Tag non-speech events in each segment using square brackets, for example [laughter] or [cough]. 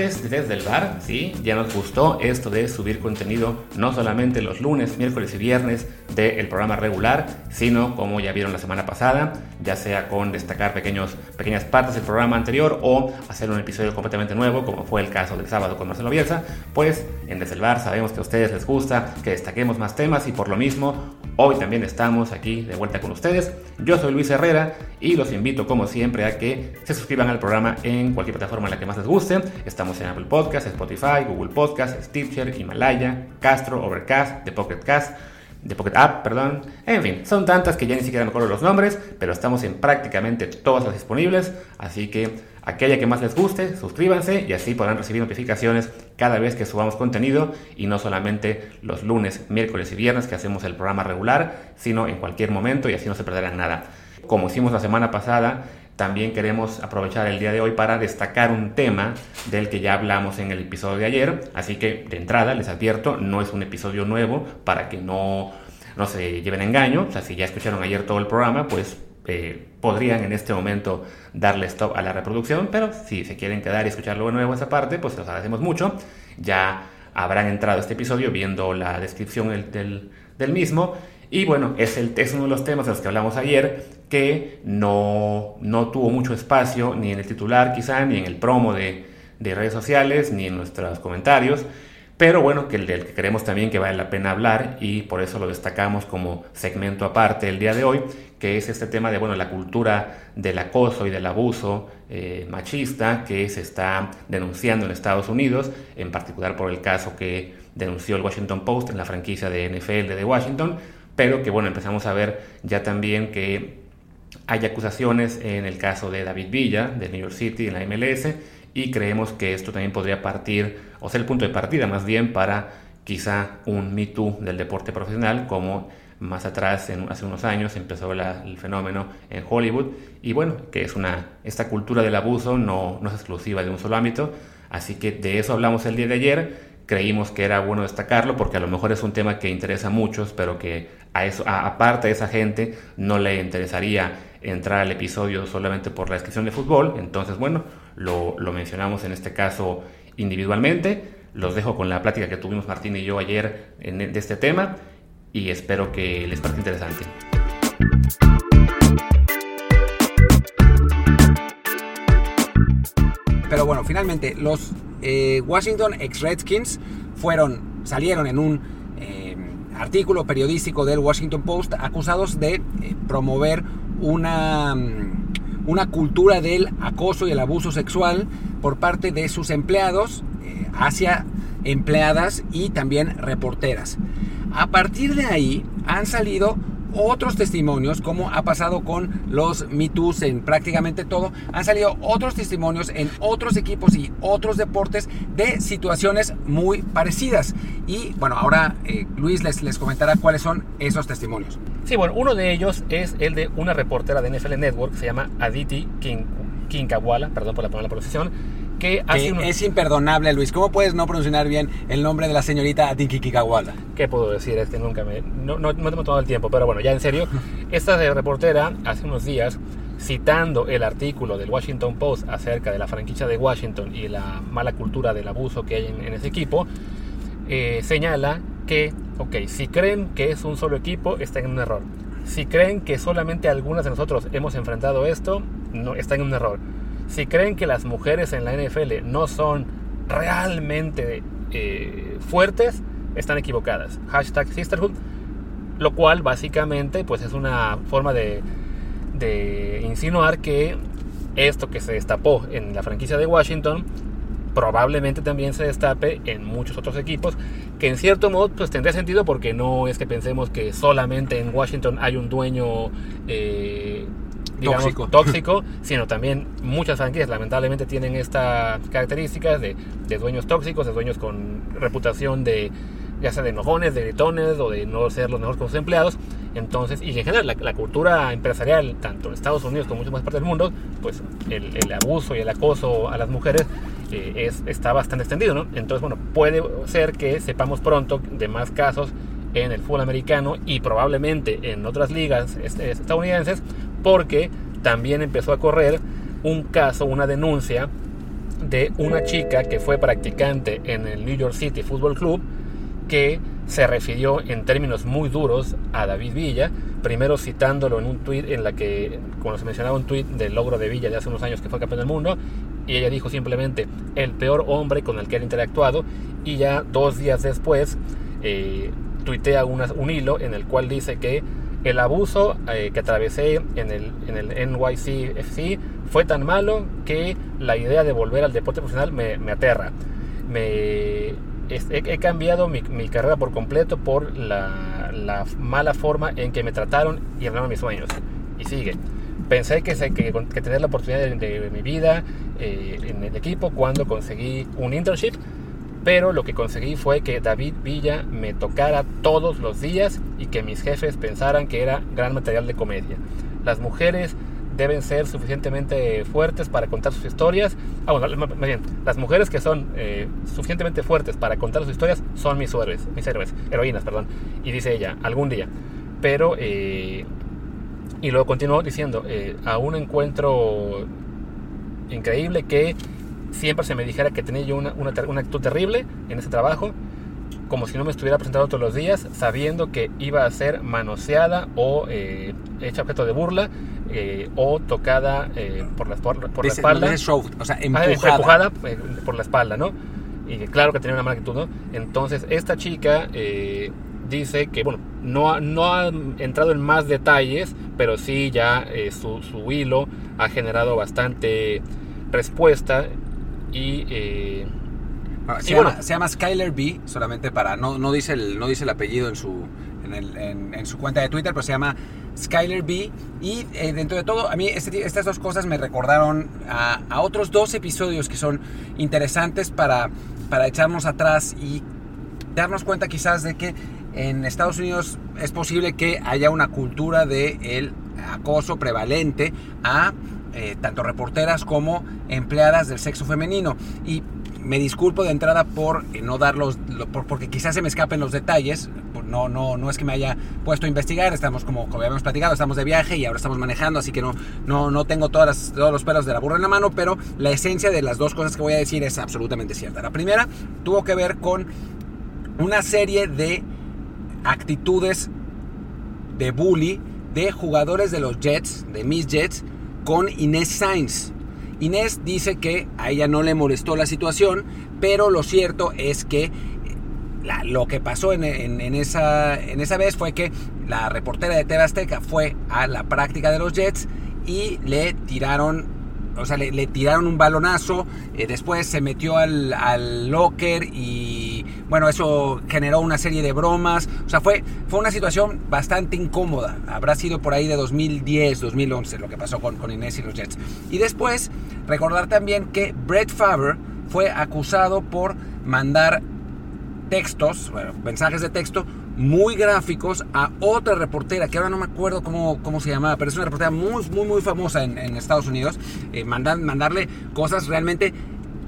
Desde el bar, sí, ya nos gustó esto de subir contenido no solamente los lunes, miércoles y viernes del programa regular, sino como ya vieron la semana pasada, ya sea con destacar pequeños, pequeñas partes del programa anterior o hacer un episodio completamente nuevo, como fue el caso del sábado con Marcelo Bielsa, pues en Desde el Bar sabemos que a ustedes les gusta que destaquemos más temas y por lo mismo hoy también estamos aquí de vuelta con ustedes. Yo soy Luis Herrera y los invito como siempre a que se suscriban al programa en cualquier plataforma en la que más les guste Estamos en Apple Podcasts, Spotify, Google Podcasts, Stitcher, Himalaya, Castro, Overcast, The Pocket Cast, The Pocket App, perdón. En fin, son tantas que ya ni siquiera me acuerdo los nombres, pero estamos en prácticamente todas las disponibles, así que aquella que más les guste, suscríbanse y así podrán recibir notificaciones cada vez que subamos contenido y no solamente los lunes, miércoles y viernes que hacemos el programa regular, sino en cualquier momento y así no se perderán nada. Como hicimos la semana pasada, también queremos aprovechar el día de hoy para destacar un tema del que ya hablamos en el episodio de ayer. Así que de entrada les advierto, no es un episodio nuevo para que no, no se lleven engaño. O sea, si ya escucharon ayer todo el programa, pues eh, podrían en este momento darle stop a la reproducción. Pero si se quieren quedar y escuchar luego nuevo esa parte, pues los agradecemos mucho. Ya habrán entrado a este episodio viendo la descripción del, del mismo. Y bueno, es, el, es uno de los temas de los que hablamos ayer que no, no tuvo mucho espacio ni en el titular quizá, ni en el promo de, de redes sociales, ni en nuestros comentarios. Pero bueno, que el del que creemos también que vale la pena hablar y por eso lo destacamos como segmento aparte el día de hoy, que es este tema de bueno, la cultura del acoso y del abuso eh, machista que se está denunciando en Estados Unidos, en particular por el caso que denunció el Washington Post en la franquicia de NFL de Washington, pero que bueno, empezamos a ver ya también que hay acusaciones en el caso de David Villa, de New York City, en la MLS, y creemos que esto también podría partir, o ser el punto de partida más bien, para quizá un Me Too del deporte profesional, como más atrás, en, hace unos años, empezó el fenómeno en Hollywood. Y bueno, que es una, esta cultura del abuso no, no es exclusiva de un solo ámbito. Así que de eso hablamos el día de ayer creímos que era bueno destacarlo porque a lo mejor es un tema que interesa a muchos, pero que a eso, aparte de esa gente no le interesaría entrar al episodio solamente por la descripción de fútbol. Entonces, bueno, lo, mencionamos en este caso individualmente. Los dejo con la plática que tuvimos Martín y yo ayer en, de este tema y espero que les parezca interesante. Pero bueno, finalmente los eh, Washington ex Redskins fueron, salieron en un eh, artículo periodístico del Washington Post acusados de eh, promover una, una cultura del acoso y el abuso sexual por parte de sus empleados hacia empleadas y también reporteras. A partir de ahí han salido otros testimonios, como ha pasado con los Me en prácticamente todo, han salido otros testimonios en otros equipos y otros deportes de situaciones muy parecidas. Y bueno, ahora eh, Luis les, les comentará cuáles son esos testimonios. Sí, bueno, uno de ellos es el de una reportera de NFL Network, se llama Aditi Kinkawala, perdón por la, por la pronunciación, que Es imperdonable, Luis. ¿Cómo puedes no pronunciar bien el nombre de la señorita Aditi Kikawala? ¿Qué puedo decir? Es que nunca me... No, no, no tengo todo el tiempo, pero bueno, ya en serio. [laughs] Esta reportera, hace unos días, citando el artículo del Washington Post acerca de la franquicia de Washington y la mala cultura del abuso que hay en, ese equipo, eh, señala que, ok, si creen que es un solo equipo, están en un error. Si creen que solamente algunas de nosotros hemos enfrentado esto, no, están en un error si creen que las mujeres en la NFL no son realmente eh, fuertes, están equivocadas. Hashtag Sisterhood, lo cual básicamente pues es una forma de, de insinuar que esto que se destapó en la franquicia de Washington probablemente también se destape en muchos otros equipos, que en cierto modo pues tendría sentido porque no es que pensemos que solamente en Washington hay un dueño eh, tóxico. tóxico, [laughs] sino también muchas franquicias lamentablemente tienen estas características de, dueños tóxicos, de dueños con reputación de ya sea de enojones, de gritones o de no ser los mejores con sus empleados. Entonces, y en general, la, cultura empresarial, tanto en Estados Unidos como en muchas más partes del mundo, pues el, abuso y el acoso a las mujeres eh, es, está bastante extendido, ¿no? Entonces, bueno, puede ser que sepamos pronto de más casos en el fútbol americano y probablemente en otras ligas estadounidenses porque también empezó a correr un caso, una denuncia de una chica que fue practicante en el New York City Football Club que se refirió en términos muy duros a David Villa, primero citándolo en un tuit en la que, como se mencionaba un tuit del logro de Villa de hace unos años que fue campeón del mundo, y ella dijo simplemente el peor hombre con el que ha interactuado, y ya dos días después eh, tuitea un hilo en el cual dice que el abuso eh, que atravesé en el, en el NYCFC fue tan malo que la idea de volver al deporte profesional me, aterra. He, cambiado mi, carrera por completo por la, mala forma en que me trataron y arruinaron mis sueños. Y sigue. Pensé que, que, que tener la oportunidad de, mi vida eh, en el equipo cuando conseguí un internship, pero lo que conseguí fue que David Villa me tocara todos los días y que mis jefes pensaran que era gran material de comedia. Las mujeres deben ser suficientemente fuertes para contar sus historias. Ah, bueno, más bien, las mujeres que son eh, suficientemente fuertes para contar sus historias son mis héroes, mis héroes, heroínas, perdón. Y dice ella, algún día. Pero, eh, y luego continuó diciendo, eh, un encuentro increíble que siempre se me dijera que tenía yo una, una, una actitud terrible en ese trabajo, como si no me estuviera presentando todos los días, sabiendo que iba a ser manoseada o eh, hecha objeto de burla eh, o tocada eh, por, la, por, la espalda. o sea, empujada. empujada por la espalda, ¿no? Y claro que tenía una mala actitud, ¿no? Entonces, esta chica dice que, bueno, no, no ha entrado en más detalles, pero sí ya su, su, hilo ha generado bastante respuesta y se, llama, se, llama, Skyler B, solamente para. No, no, dice, el, no dice el apellido en su, en, su cuenta de Twitter, pero se llama Skyler B. Y eh, dentro de todo, a mí este, estas dos cosas me recordaron a, otros dos episodios que son interesantes para, para echarnos atrás y darnos cuenta quizás de que en Estados Unidos es posible que haya una cultura de el acoso prevalente a eh, tanto reporteras como empleadas del sexo femenino. Y me disculpo de entrada por eh, no darlos, porque quizás se me escapen los detalles. No, no, no es que me haya puesto a investigar. Estamos, como, como habíamos platicado, estamos de viaje y ahora estamos manejando, así que no, no, no tengo todas todos los pelos de la burra en la mano, pero la esencia de las dos cosas que voy a decir es absolutamente cierta. La primera tuvo que ver con una serie de actitudes de bully de jugadores de los Jets, de mis Jets, con Inés Sainz. Inés dice que a ella no le molestó la situación, pero lo cierto es que eh, lo que pasó en, esa, en esa vez fue que la reportera de TV Azteca fue a la práctica de los Jets y le tiraron o sea, le, tiraron un balonazo, eh, después se metió al, al, locker y bueno, eso generó una serie de bromas, o sea, fue, fue una situación bastante incómoda, habrá sido por ahí de 2010, 2011 lo que pasó con, con Inés y los Jets. Y después, recordar también que Brett Favre fue acusado por mandar textos, mensajes de texto muy gráficos a otra reportera, que ahora no me acuerdo cómo, cómo se llamaba, pero es una reportera muy, muy, muy famosa en, Estados Unidos, eh, mandarle cosas realmente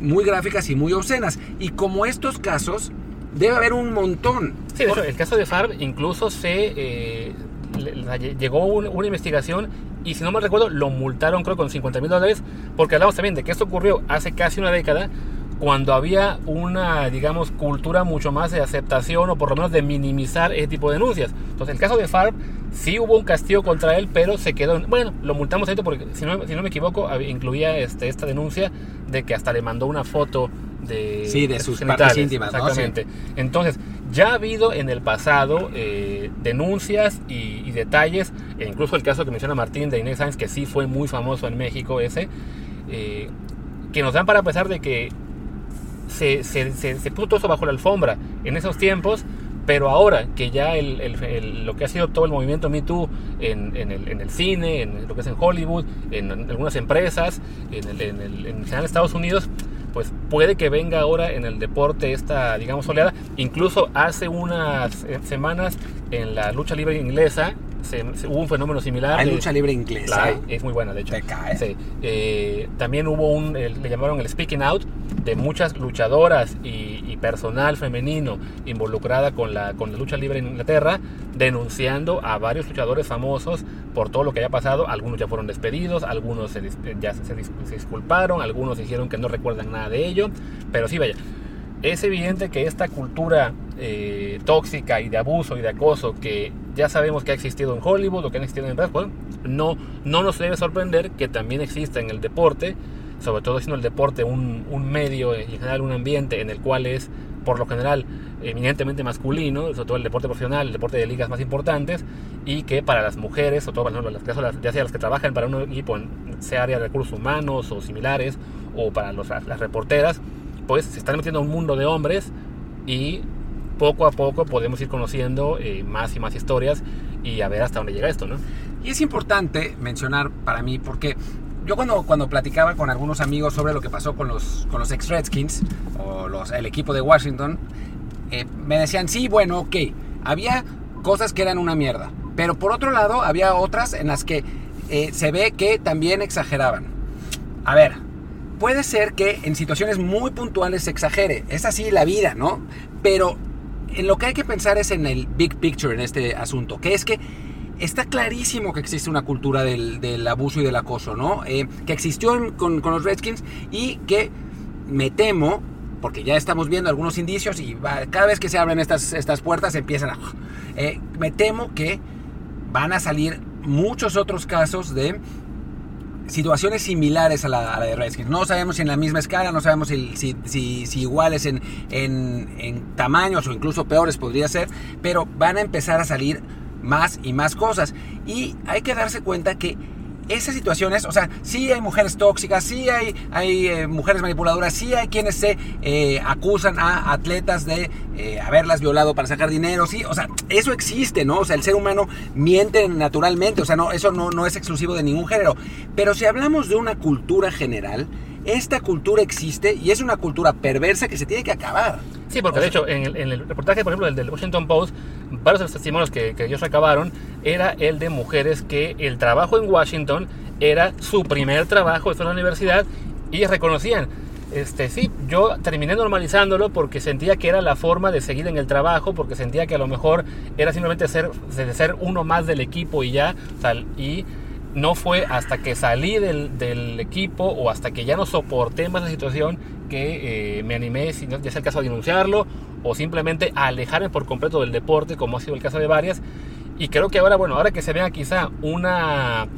muy gráficas y muy obscenas. Y como estos casos, debe haber un montón. Sí, hecho, el caso de Farb incluso se... Eh, llegó una investigación y si no me recuerdo lo multaron creo con 50 mil dólares porque hablamos también de que esto ocurrió hace casi una década cuando había una, digamos, cultura mucho más de aceptación o por lo menos de minimizar ese tipo de denuncias. Entonces, el caso de Farb, sí hubo un castigo contra él, pero se quedó, bueno, lo multamos ahí porque, si no, si no me equivoco, incluía este, esta denuncia de que hasta le mandó una foto de, sí, de, sus partes íntimas. Exactamente. Entonces, ya ha habido en el pasado eh, denuncias y, detalles, e incluso el caso que menciona Martín de Inés Sáenz, que sí fue muy famoso en México ese, eh, que nos dan para pesar de que se, se, se, puso eso bajo la alfombra en esos tiempos, pero ahora que ya el, lo que ha sido todo el movimiento Me Too en, en, el, en, el, cine, en lo que es en Hollywood, en, algunas empresas, en, el, en, en Estados Unidos, pues puede que venga ahora en el deporte esta, digamos, oleada. Incluso hace unas eh, semanas en la lucha libre inglesa se, hubo un fenómeno similar. Hay lucha libre inglesa. es muy buena, de hecho. Te cae. Eh, también hubo un, le llamaron el speaking out de muchas luchadoras y, personal femenino involucrada con la, con la lucha libre en Inglaterra, denunciando a varios luchadores famosos por todo lo que haya pasado. Algunos ya fueron despedidos, algunos se, ya se, se disculparon, algunos dijeron que no recuerdan nada de ello, pero sí, vaya, es evidente que esta cultura eh, tóxica y de abuso y de acoso que ya sabemos que ha existido en Hollywood o que ha existido en Wrestling, no, no nos debe sorprender que también exista en el deporte, sobre todo siendo el deporte un, un medio en general un ambiente en el cual es por lo general eminentemente masculino, sobre todo el deporte profesional, el deporte de ligas más importantes, y que para las mujeres, o todo, las, ya sea las que trabajan para un equipo sea área de recursos humanos o similares, o para los, las reporteras, pues se están metiendo a un mundo de hombres y poco a poco podemos ir conociendo eh, más y más historias y a ver hasta dónde llega esto, ¿no? Y es importante mencionar para mí porque yo cuando, cuando platicaba con algunos amigos sobre lo que pasó con los, con los ex Redskins o los, el equipo de Washington, eh, me decían, sí, bueno, ok, había cosas que eran una mierda, pero por otro lado había otras en las que eh, se ve que también exageraban. A ver, puede ser que en situaciones muy puntuales se exagere, es así la vida, ¿no? Pero en lo que hay que pensar es en el big picture en este asunto, que es que está clarísimo que existe una cultura del, abuso y del acoso, ¿no? Eh, que existió con, los Redskins y que me temo, porque ya estamos viendo algunos indicios y cada vez que se abren estas, estas puertas empiezan a... Eh, me temo que van a salir muchos otros casos de situaciones similares a la, de Redskins. No sabemos si en la misma escala, no sabemos si, si, iguales en, en, en, tamaños o incluso peores podría ser, pero van a empezar a salir más y más cosas. Y hay que darse cuenta que esas situaciones, o sea, sí hay mujeres tóxicas, sí hay, hay eh, mujeres manipuladoras, sí hay quienes se eh, acusan a atletas de eh, haberlas violado para sacar dinero, sí, o sea, eso existe, ¿no? O sea, el ser humano miente naturalmente, o sea, no, eso no, no es exclusivo de ningún género. Pero si hablamos de una cultura general, esta cultura existe y es una cultura perversa que se tiene que acabar. Sí, porque de hecho, en el, en el, reportaje, por ejemplo, del, del Washington Post, varios de los testimonios que, que, ellos recabaron era el de mujeres que el trabajo en Washington era su primer trabajo en la universidad y reconocían. Este, sí, yo terminé normalizándolo porque sentía que era la forma de seguir en el trabajo, porque sentía que a lo mejor era simplemente ser, ser uno más del equipo y ya, tal, y no fue hasta que salí del, equipo o hasta que ya no soporté más la situación que eh, me animé, ya sea el caso a denunciarlo o simplemente alejarme por completo del deporte, como ha sido el caso de varias. Y creo que ahora, bueno, ahora que se vea quizá una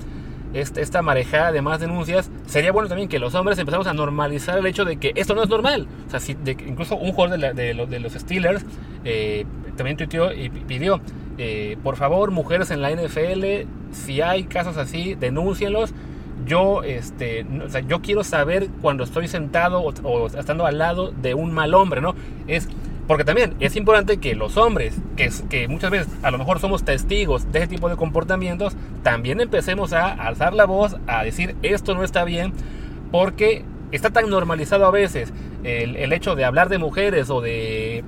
este, esta marejada de más denuncias, sería bueno también que los hombres empezamos a normalizar el hecho de que esto no es normal. O sea, si incluso un jugador de, de, los Steelers eh, también tuiteó y pidió eh, por favor, mujeres en la NFL, si hay casos así, denúncienlos. Yo, este, yo quiero saber cuando estoy sentado o, estando al lado de un mal hombre, ¿no? Es porque también es importante que los hombres, que, que muchas veces a lo mejor somos testigos de ese tipo de comportamientos, también empecemos a alzar la voz, a decir esto no está bien, porque está tan normalizado a veces el, el hecho de hablar de mujeres o de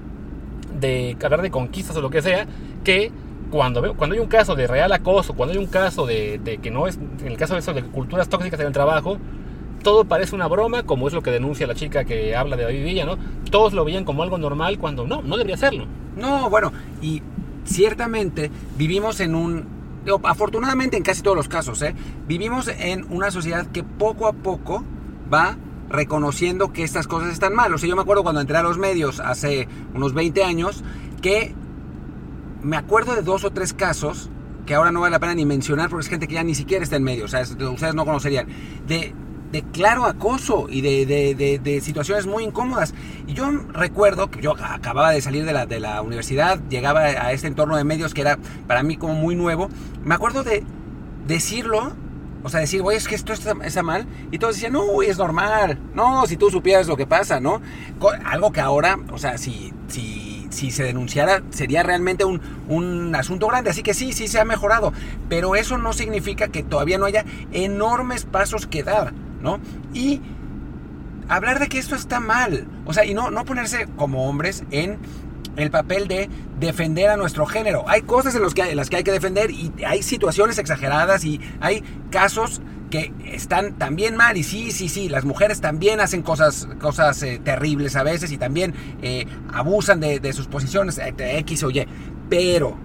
de hablar de conquistas o lo que sea, que cuando, cuando hay un caso de real acoso, cuando hay un caso de, que no es, en el caso de eso, de culturas tóxicas en el trabajo, todo parece una broma, como es lo que denuncia la chica que habla de David Villa, ¿no? Todos lo veían como algo normal cuando no, no debería serlo. No, bueno, y ciertamente vivimos en un, afortunadamente en casi todos los casos, ¿eh? vivimos en una sociedad que poco a poco va reconociendo que estas cosas están mal. O sea, yo me acuerdo cuando entré a los medios hace unos 20 años que me acuerdo de dos o tres casos que ahora no vale la pena ni mencionar porque es gente que ya ni siquiera está en medio, o sea, ustedes no conocerían, de, de claro acoso y de, de, de, situaciones muy incómodas. Y yo recuerdo que yo acababa de salir de la, de la universidad, llegaba a este entorno de medios que era para mí como muy nuevo, me acuerdo de decirlo o sea, decir, güey, es que esto está, mal. Y todos decían, no, es normal. No, si tú supieras lo que pasa, ¿no? Algo que ahora, o sea, si, si, si se denunciara, sería realmente un, un asunto grande. Así que sí, sí se ha mejorado. Pero eso no significa que todavía no haya enormes pasos que dar, ¿no? Y hablar de que esto está mal. O sea, y no, no ponerse como hombres en el papel de defender a nuestro género. Hay cosas en, los que, las que hay que defender y hay situaciones exageradas y hay casos que están también mal y sí, sí, sí, las mujeres también hacen cosas, cosas eh, terribles a veces y también eh, abusan de, de, sus posiciones X o Y. Pero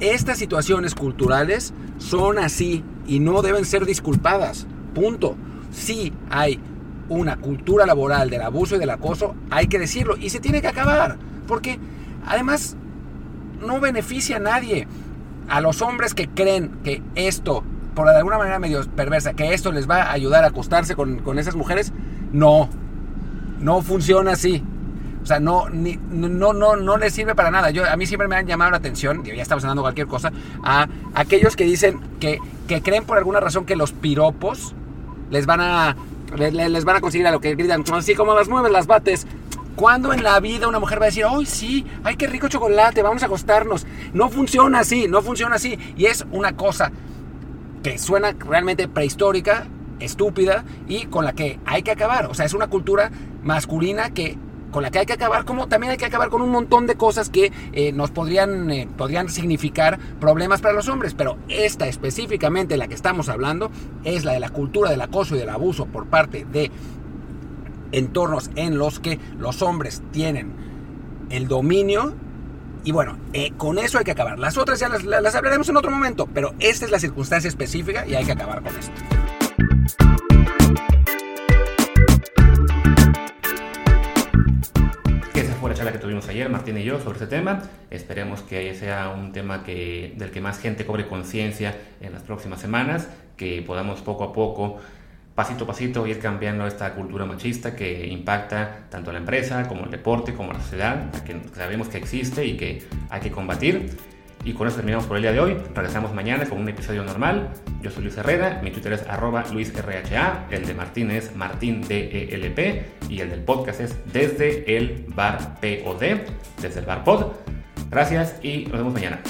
estas situaciones culturales son así y no deben ser disculpadas. Punto. Sí hay una cultura laboral del abuso y del acoso, hay que decirlo y se tiene que acabar. Porque además no beneficia a nadie. A los hombres que creen que esto por alguna manera medio perversa, que esto les va a ayudar a acostarse con, esas mujeres, no, no funciona así. O sea, no, ni, no, no, no les sirve para nada. Yo, a mí siempre me han llamado la atención, ya estamos hablando cualquier cosa, a aquellos que dicen que, que creen por alguna razón que los piropos les van a, les, van a conseguir a lo que gritan, así como las mueves, las bates. ¿Cuándo en la vida una mujer va a decir, ¡ay, sí! ¡Ay, qué rico chocolate! Vamos a acostarnos! No funciona así, no funciona así. Y es una cosa que suena realmente prehistórica, estúpida y con la que hay que acabar. O sea, es una cultura masculina que con la que hay que acabar, como también hay que acabar con un montón de cosas que eh, nos podrían, eh, podrían significar problemas para los hombres. Pero esta específicamente, la que estamos hablando, es la de la cultura del acoso y del abuso por parte de entornos en los que los hombres tienen el dominio y bueno, eh, con eso hay que acabar. Las otras ya las, hablaremos en otro momento, pero esta es la circunstancia específica y hay que acabar con esto. Esa fue la charla que tuvimos ayer, Martín y yo, sobre este tema. Esperemos que sea un tema que, del que más gente cobre conciencia en las próximas semanas, que podamos poco a poco pasito a pasito ir cambiando esta cultura machista que impacta tanto a la empresa como el deporte como la sociedad, que sabemos que existe y que hay que combatir. Y con eso terminamos por el día de hoy. Regresamos mañana con un episodio normal. Yo soy Luis Herrera, mi Twitter es arroba luisrha, el de Martín es martindelp y el del podcast es desde el bar POD, desde el bar pod. Gracias y nos vemos mañana.